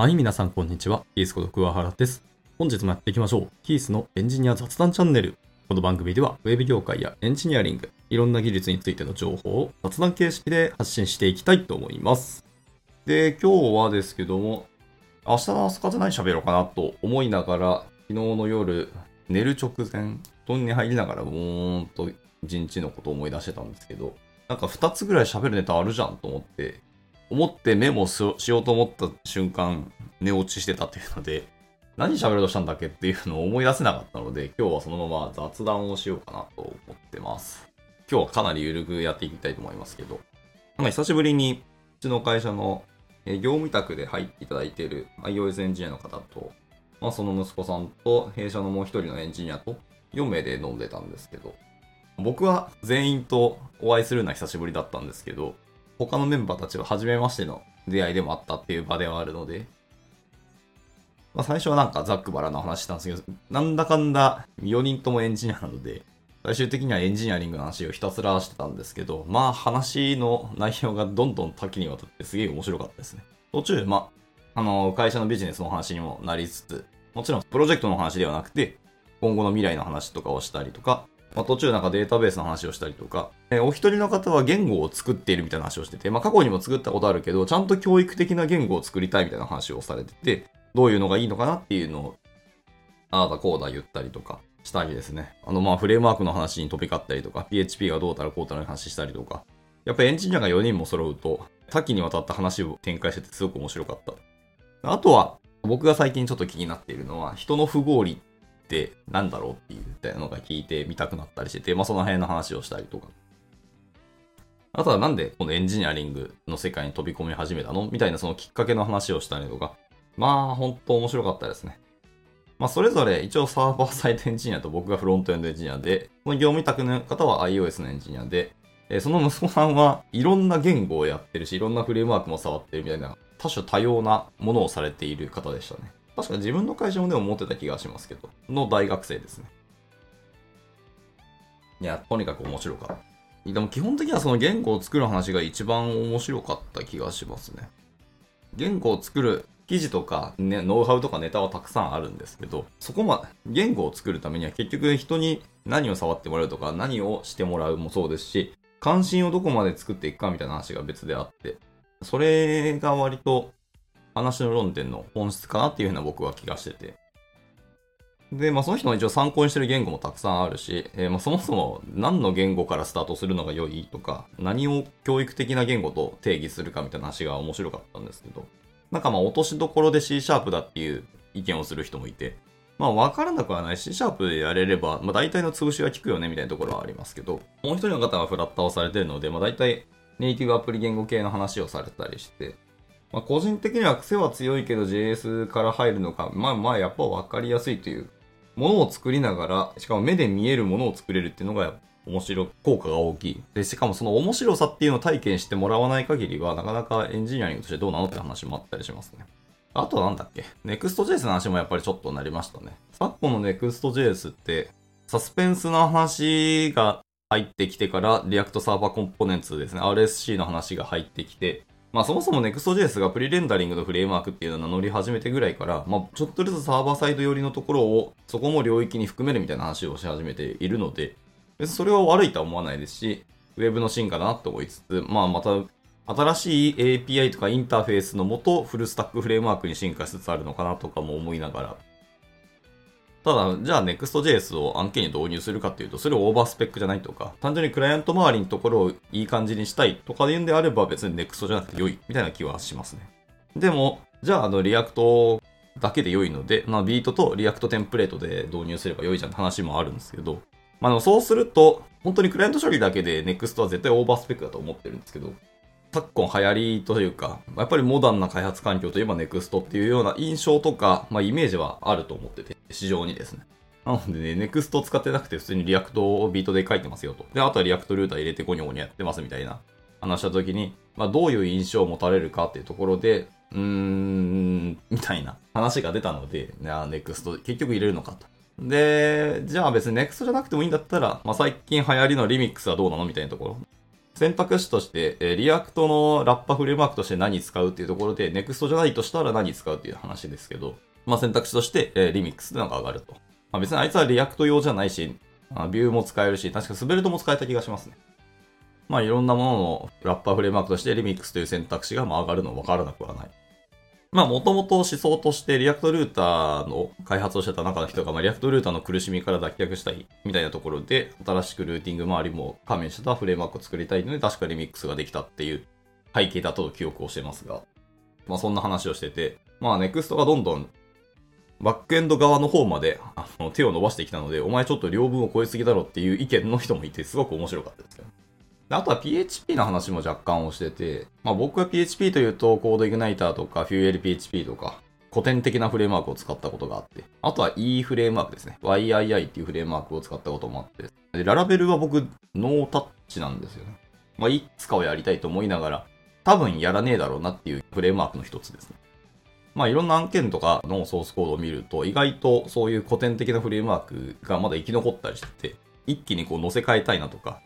はい、皆さんこんにちは。キースこと桑原です。本日もやっていきましょう。キースのエンジニア雑談チャンネル。この番組では、ウェブ業界やエンジニアリング、いろんな技術についての情報を雑談形式で発信していきたいと思います。で、今日はですけども、明日の朝方何喋ろうかなと思いながら、昨日の夜、寝る直前、布団に入りながら、ぼーんと一日のことを思い出してたんですけど、なんか2つぐらい喋るネタあるじゃんと思って、思ってメモしようと思った瞬間、寝落ちしてたっていうので、何喋ろうとしたんだっけっていうのを思い出せなかったので、今日はそのまま雑談をしようかなと思ってます。今日はかなり緩くやっていきたいと思いますけど、なんか久しぶりにうちの会社の業務委託で入っていただいている iOS エンジニアの方と、まあ、その息子さんと弊社のもう一人のエンジニアと4名で飲んでたんですけど、僕は全員とお会いするのは久しぶりだったんですけど、他のメンバーたちは初めましての出会いでもあったっていう場ではあるので、まあ、最初はなんかザックバラの話したんですけど、なんだかんだ4人ともエンジニアなので、最終的にはエンジニアリングの話をひたすらしてたんですけど、まあ話の内容がどんどん多岐にわたってすげえ面白かったですね。途中、まあ、あの、会社のビジネスの話にもなりつつ、もちろんプロジェクトの話ではなくて、今後の未来の話とかをしたりとか、まあ、途中なんかデータベースの話をしたりとか、えーお一人の方は言語を作っているみたいな話をしてて、まあ過去にも作ったことあるけど、ちゃんと教育的な言語を作りたいみたいな話をされてて、どういうのがいいのかなっていうのを、ああだこうだ言ったりとかしたりですね。あのまあフレームワークの話に飛び交ったりとか、PHP がどうたらこうたらの話したりとか、やっぱりエンジニアが4人も揃うと、多岐にわたった話を展開しててすごく面白かった。あとは、僕が最近ちょっと気になっているのは、人の不合理ってなんだろうっていうみたいなのが聞いてみたくなったりしてて、まあその辺の話をしたりとか。あとはなんでこのエンジニアリングの世界に飛び込み始めたの？みたいなそのきっかけの話をしたりとか。まあ本当面白かったですね。まあそれぞれ一応サーバーサイドエンジニアと僕がフロントエンドエンジニアで、この業務委託の方は iOS のエンジニアで、えその息子さんはいろんな言語をやってるし、いろんなフレームワークも触ってるみたいな多種多様なものをされている方でしたね。確か自分の会社もでも持ってた気がしますけど、の大学生ですね。いや、とにかく面白かった。でも基本的にはその言語を作る話が一番面白かった気がしますね。言語を作る記事とか、ね、ノウハウとかネタはたくさんあるんですけど、そこま、言語を作るためには結局人に何を触ってもらうとか、何をしてもらうもそうですし、関心をどこまで作っていくかみたいな話が別であって、それが割と話の論点の本質かなっていうふうな僕は気がしてて。で、まあその人の一応参考にしてる言語もたくさんあるし、えーまあそもそも何の言語からスタートするのが良いとか、何を教育的な言語と定義するかみたいな話が面白かったんですけど、なんかまあ落としどころで C シャープだっていう意見をする人もいて、まあ分からなくはない C シャープでやれれば、まあ大体の潰しは効くよねみたいなところはありますけど、もう一人の方はフラッターをされてるので、まあ大体ネイティブアプリ言語系の話をされたりして、まあ、個人的には癖は強いけど JS から入るのか、まあまあやっぱ分かりやすいという、ものを作りながら、しかも目で見えるものを作れるっていうのが面白、効果が大きい。で、しかもその面白さっていうのを体験してもらわない限りは、なかなかエンジニアリングとしてどうなのって話もあったりしますね。あとなんだっけ ?Next.js の話もやっぱりちょっとなりましたね。昨今の Next.js って、サスペンスの話が入ってきてから、 React Server Components ですね。RSC の話が入ってきて、まあそもそも Next.js がプリレンダリングのフレームワークっていうのを名乗り始めてぐらいから、まあちょっとずつサーバーサイド寄りのところをそこも領域に含めるみたいな話をし始めているので、別にそれは悪いとは思わないですし、ウェブの進化だなと思いつつ、まあまた新しい API とかインターフェースのもとフルスタックフレームワークに進化しつつあるのかなとかも思いながら、ただ、じゃあ Next.js を案件に導入するかっていうと、それをオーバースペックじゃないとか、単純にクライアント周りのところをいい感じにしたいとかで言うんであれば別に Next じゃなくて良いみたいな気はしますね。でも、じゃああの React だけで良いので、まあ、 Vite と React テンプレートで導入すれば良いじゃんって話もあるんですけど、まあ、そうすると、本当にクライアント処理だけで Next は絶対オーバースペックだと思ってるんですけど、昨今流行りというか、やっぱりモダンな開発環境といえば Next っていうような印象とか、まあ、イメージはあると思ってて、市場にですね。なのでね、Next を使ってなくて普通に React を Vite で書いてますよと。で、あとは React Router 入れてゴニョゴニョやってますみたいな話した時に、まあ、どういう印象を持たれるかっていうところで、うーん、みたいな話が出たので、ね、あ Next 結局入れるのかと。で、じゃあ別に Next じゃなくてもいいんだったら、まあ、最近流行りのリミックスはどうなのみたいなところ。選択肢として、え、 React のラッパーフレームワークとして何使うっていうところで、 Next じゃないとしたら何使うっていう話ですけど、まあ選択肢として、えー、リミックスっていうのが上がると。まあ別にあいつは React 用じゃないし、あ Vue も使えるし、確か Svelte も使えた気がしますね。まあいろんなもののラッパーフレームワークとしてリミックスという選択肢がまあ上がるの分からなくはない。まあもともと思想として React Router の開発をしてた中の人が、まあ、 React Router の苦しみから脱却したいみたいなところで、新しくルーティング周りも加味してたフレームワークを作りたいので、確かリミックスができたっていう背景だと記憶をしてますが、まあそんな話をしてて、まあネクストがどんどんバックエンド側の方まであの手を伸ばしてきたので、お前ちょっと両分を超えすぎだろっていう意見の人もいて、すごく面白かったですけど。あとは PHP の話も若干をしてて、まあ僕は PHP というとコードイグナイターとか FuelPHP とか古典的なフレームワークを使ったことがあって、あとは E フレームワークですね。YII っていうフレームワークを使ったこともあって、でララベルは僕ノータッチなんですよね。まあいつかはやりたいと思いながら、多分やらねえだろうなっていうフレームワークの一つですね。まあいろんな案件とかのソースコードを見ると、意外とそういう古典的なフレームワークがまだ生き残ったりしてて、一気にこう載せ替えたいなとか、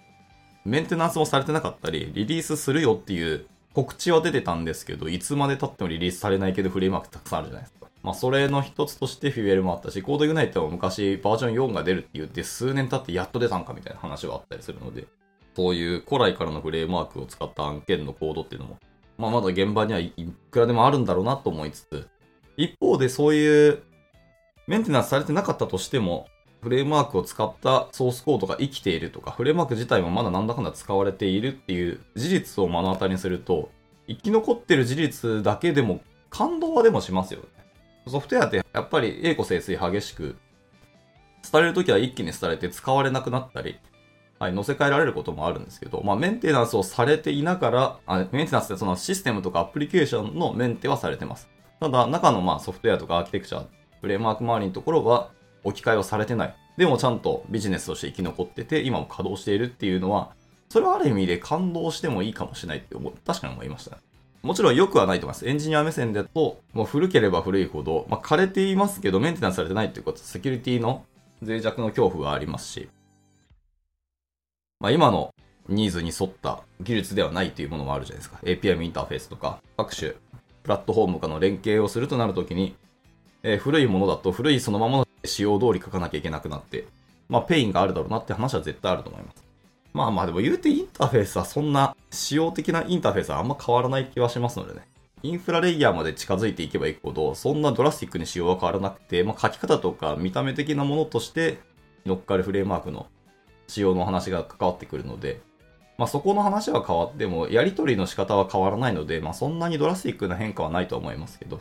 メンテナンスもされてなかったり、リリースするよっていう告知は出てたんですけど、いつまで経ってもリリースされないけどフレームワークたくさんあるじゃないですか。まあ、それの一つとしてフィュエルもあったし、コードイグナイトも昔バージョン4が出るって言って数年経ってやっと出たんかみたいな話はあったりするので、そういう古来からのフレームワークを使った案件のコードっていうのも、まあ、まだ現場にはいくらでもあるんだろうなと思いつつ、一方でそういうメンテナンスされてなかったとしても、フレームワークを使ったソースコードが生きているとか、フレームワーク自体もまだなんだかんだ使われているっていう事実を目の当たりにすると、生き残ってる事実だけでも感動はでもしますよね。ソフトウェアってやっぱり栄枯盛衰激しく、廃れるときは一気に廃れて使われなくなったり、はい、乗せ替えられることもあるんですけど、まあ、メンテナンスをされていながら、あメンテナンスってそのシステムとかアプリケーションのメンテはされてます。ただ、中のまあソフトウェアとかアーキテクチャ、フレームワーク周りのところは置き換えをされてない。でもちゃんとビジネスとして生き残ってて、今も稼働しているっていうのは、それはある意味で感動してもいいかもしれないって思う、確かに思いました、もちろん良くはないと思います。エンジニア目線だと、もう古ければ古いほど、まあ、枯れていますけど、メンテナンスされてないっていうことは、セキュリティの脆弱の恐怖がありますし、まあ、今のニーズに沿った技術ではないというものもあるじゃないですか。API インターフェースとか、各種プラットフォームかの連携をするとなるときに、えー、古いものだと古いそのままの仕様通り書かなきゃいけなくなって、まあ、ペインがあるだろうなって話は絶対あると思います。まあまあでも言うてインターフェースはそんな仕様的なインターフェースはあんま変わらない気はしますのでね。インフラレイヤーまで近づいていけばいくほど、そんなドラスティックに仕様は変わらなくて、まあ、書き方とか見た目的なものとして乗っかるフレームワークの仕様の話が関わってくるので、まあ、そこの話は変わっても、やり取りの仕方は変わらないので、まあ、そんなにドラスティックな変化はないと思いますけど、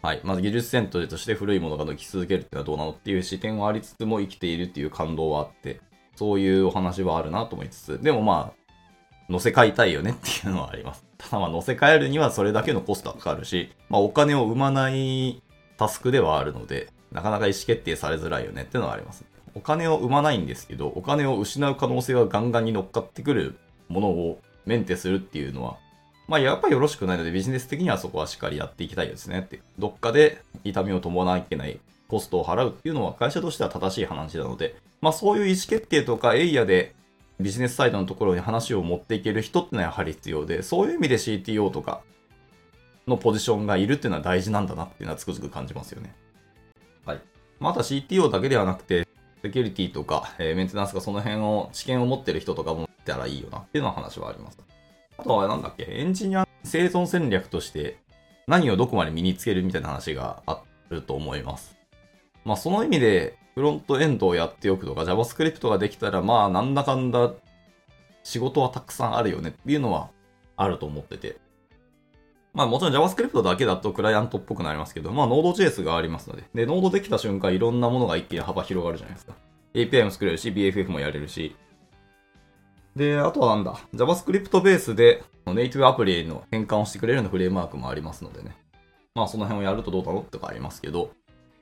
はい。まず技術戦闘として古いものが抜き続けるっていうのはどうなのっていう視点はありつつも生きているっていう感動はあって、そういうお話はあるなと思いつつ、でもまあ、乗せ替えたいよねっていうのはあります。ただまあ乗せ替えるにはそれだけのコストがかかるし、まあお金を生まないタスクではあるので、なかなか意思決定されづらいよねっていうのはあります。お金を生まないんですけど、お金を失う可能性がガンガンに乗っかってくるものをメンテするっていうのは、まあやっぱりよろしくないのでビジネス的にはそこはしっかりやっていきたいですねって。どっかで痛みを伴わなきゃいけないコストを払うっていうのは会社としては正しい話なので、まあそういう意思決定とかエイアでビジネスサイドのところに話を持っていける人ってのはやはり必要で、そういう意味で CTO とかのポジションがいるっていうのは大事なんだなっていうのはつくづく感じますよね。はい。また CTO だけではなくて、セキュリティとか、えー、メンテナンスがその辺を知見を持ってる人とかもいたらいいよなっていうのは話はあります。あとはなんだっけ、エンジニア生存戦略として何をどこまで身につけるみたいな話があると思います。まあその意味でフロントエンドをやっておくとか JavaScript ができたらまあなんだかんだ仕事はたくさんあるよねっていうのはあると思ってて。まあもちろん JavaScript だけだとクライアントっぽくなりますけど、まあ Node.js がありますので。で、Node できた瞬間いろんなものが一気に幅広がるじゃないですか。API も作れるし、BFF もやれるし、で、あとはなんだ、JavaScript ベースでネイティブアプリの変換をしてくれるようなフレームワークもありますのでね。まあその辺をやるとどうだろうとかありますけど、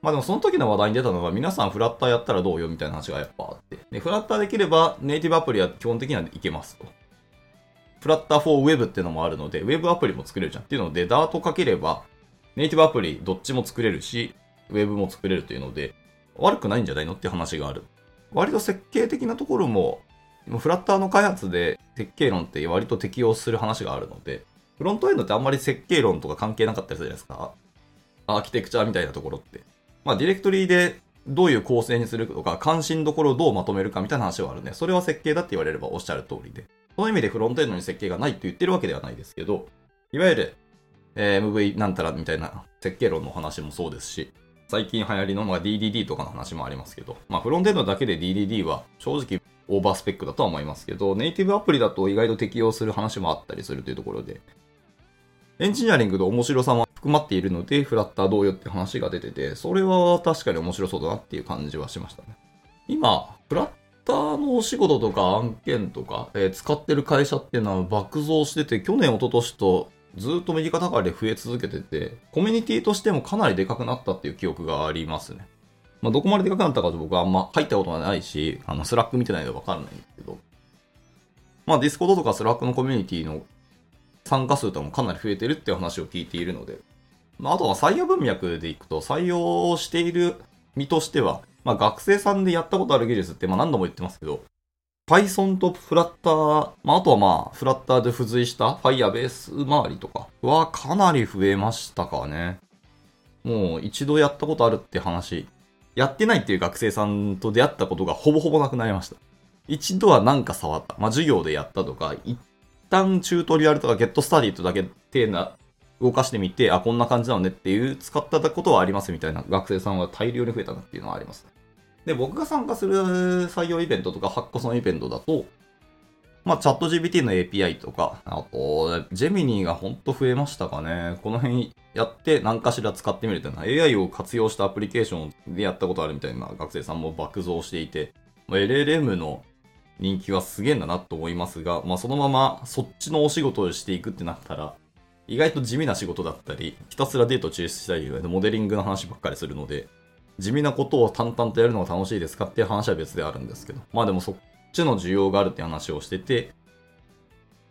まあでもその時の話題に出たのが皆さんフラッターやったらどうよみたいな話がやっぱあって。で、フラッターできればネイティブアプリは基本的にはいけますと。フラッター for Web っていうのもあるので、Web アプリも作れるじゃんっていうので、ダートかければネイティブアプリどっちも作れるし、Web も作れるというので、悪くないんじゃないのって話がある。割と設計的なところもフラッターの開発で設計論って割と適用する話があるので、フロントエンドってあんまり設計論とか関係なかったりするじゃないですか。アーキテクチャみたいなところって。まあ、ディレクトリでどういう構成にするとか、関心どころをどうまとめるかみたいな話はあるね。それは設計だって言われればおっしゃる通りで。その意味でフロントエンドに設計がないって言ってるわけではないですけど、いわゆる、え、MV なんたらみたいな設計論の話もそうですし、最近流行りの、まあ、DDD とかの話もありますけど、まあ、フロントエンドだけで DDD は正直オーバースペックだとは思いますけど、ネイティブアプリだと意外と適用する話もあったりするというところで、エンジニアリングの面白さも含まっているので、フラッター同様って話が出てて、それは確かに面白そうだなっていう感じはしましたね。今、フラッターのお仕事とか案件とか、えー、使ってる会社っていうのは爆増してて、去年、一昨年とずっと右肩上がりで増え続けてて、コミュニティとしてもかなりでかくなったっていう記憶がありますね。まあ、どこまででかくなったかと僕はあんま入ったことがないし、あの、 Slack 見てないのでわかんないんですけど、まあ、 Discord とか Slack のコミュニティの参加数とかもかなり増えてるっていう話を聞いているので、まあ、あとは採用文脈でいくと、採用している身としては、まあ、学生さんでやったことある技術って、まあ、何度も言ってますけど、Python とフラッター、まあ、あとはまあ、フラッターで付随した Firebase 周りとかはかなり増えましたかね。もう一度やったことあるって話、やってないっていう学生さんと出会ったことがほぼほぼなくなりました。一度はなんか触った。まあ、授業でやったとか、一旦チュートリアルとかゲットスタディとだけ手な動かしてみて、あ、こんな感じなのねっていう使ったことはありますみたいな学生さんは大量に増えたなっていうのはあります。で、僕が参加する採用イベントとかハッコソンイベントだと、まあ、チャット GPT の API とか、あと、ジェミニーがほんと増えましたかね。この辺やって何かしら使ってみるというのは AI を活用したアプリケーションでやったことあるみたいな学生さんも爆増していて、LLM の人気はすげえんだなと思いますが、まあ、そのままそっちのお仕事をしていくってなったら、意外と地味な仕事だったり、ひたすらデート抽出したり、モデリングの話ばっかりするので、地味なことを淡々とやるのが楽しいですかっていう話は別であるんですけど、まあでもそっちの需要があるって話をしてて、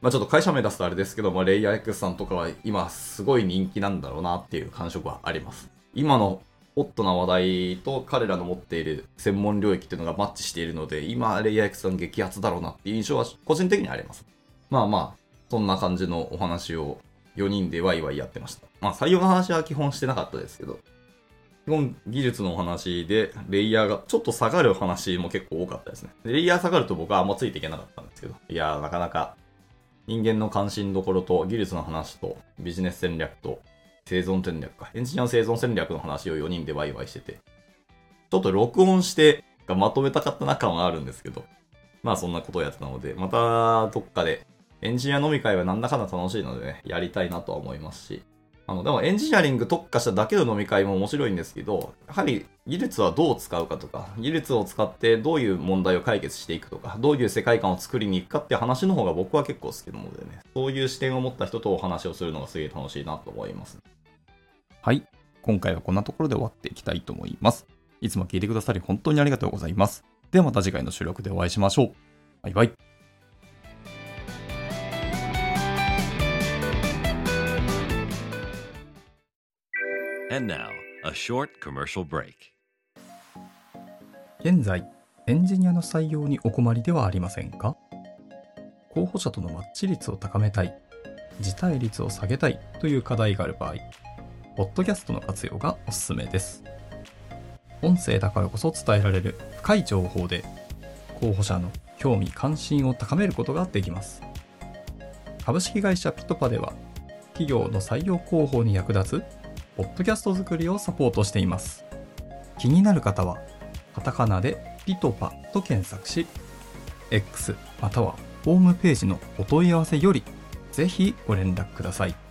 まあちょっと会社名出すとあれですけど、まあレイヤー X さんとかは今すごい人気なんだろうなっていう感触はあります。今のホットな話題と彼らの持っている専門領域っていうのがマッチしているので、今レイヤー X さん激アツだろうなっていう印象は個人的にあります。まあまあ、そんな感じのお話を4人でワイワイやってました。まあ採用の話は基本してなかったですけど、基本技術のお話で、レイヤーがちょっと下がる話も結構多かったですね。レイヤー下がると僕はあんまついていけなかったんですけど、いやーなかなか人間の関心どころと技術の話とビジネス戦略と生存戦略か。エンジニアの生存戦略の話を4人でワイワイしてて、ちょっと録音してまとめたかったな感はあるんですけど、まあそんなことをやってたので、またどっかでエンジニア飲み会はなんだかんだ楽しいのでね、やりたいなとは思いますし、あの、でもエンジニアリング特化しただけの飲み会も面白いんですけど、やはり技術はどう使うかとか、技術を使ってどういう問題を解決していくとか、どういう世界観を作りに行くかって話の方が僕は結構好きなのでね、そういう視点を持った人とお話をするのがすげえ楽しいなと思います。はい。今回はこんなところで終わっていきたいと思います。いつも聞いてくださり本当にありがとうございます。ではまた次回の収録でお会いしましょう。バイバイ。And now, a short commercial break. 現在、エンジニアの採用にお困りではありませんか？候補者とのマッチ率を高めたい、辞退率を下げたいという課題がある場合、ポッドキャストの活用がおすすめです。音声だからこそ伝えられる深い情報で、候補者の興味関心を高めることができます。株式会社ピトパでは、企業の採用広報に役立つポッドキャスト作りをサポートしています。気になる方は、カタカナでピトパと検索し、X またはホームページのお問い合わせより、ぜひご連絡ください。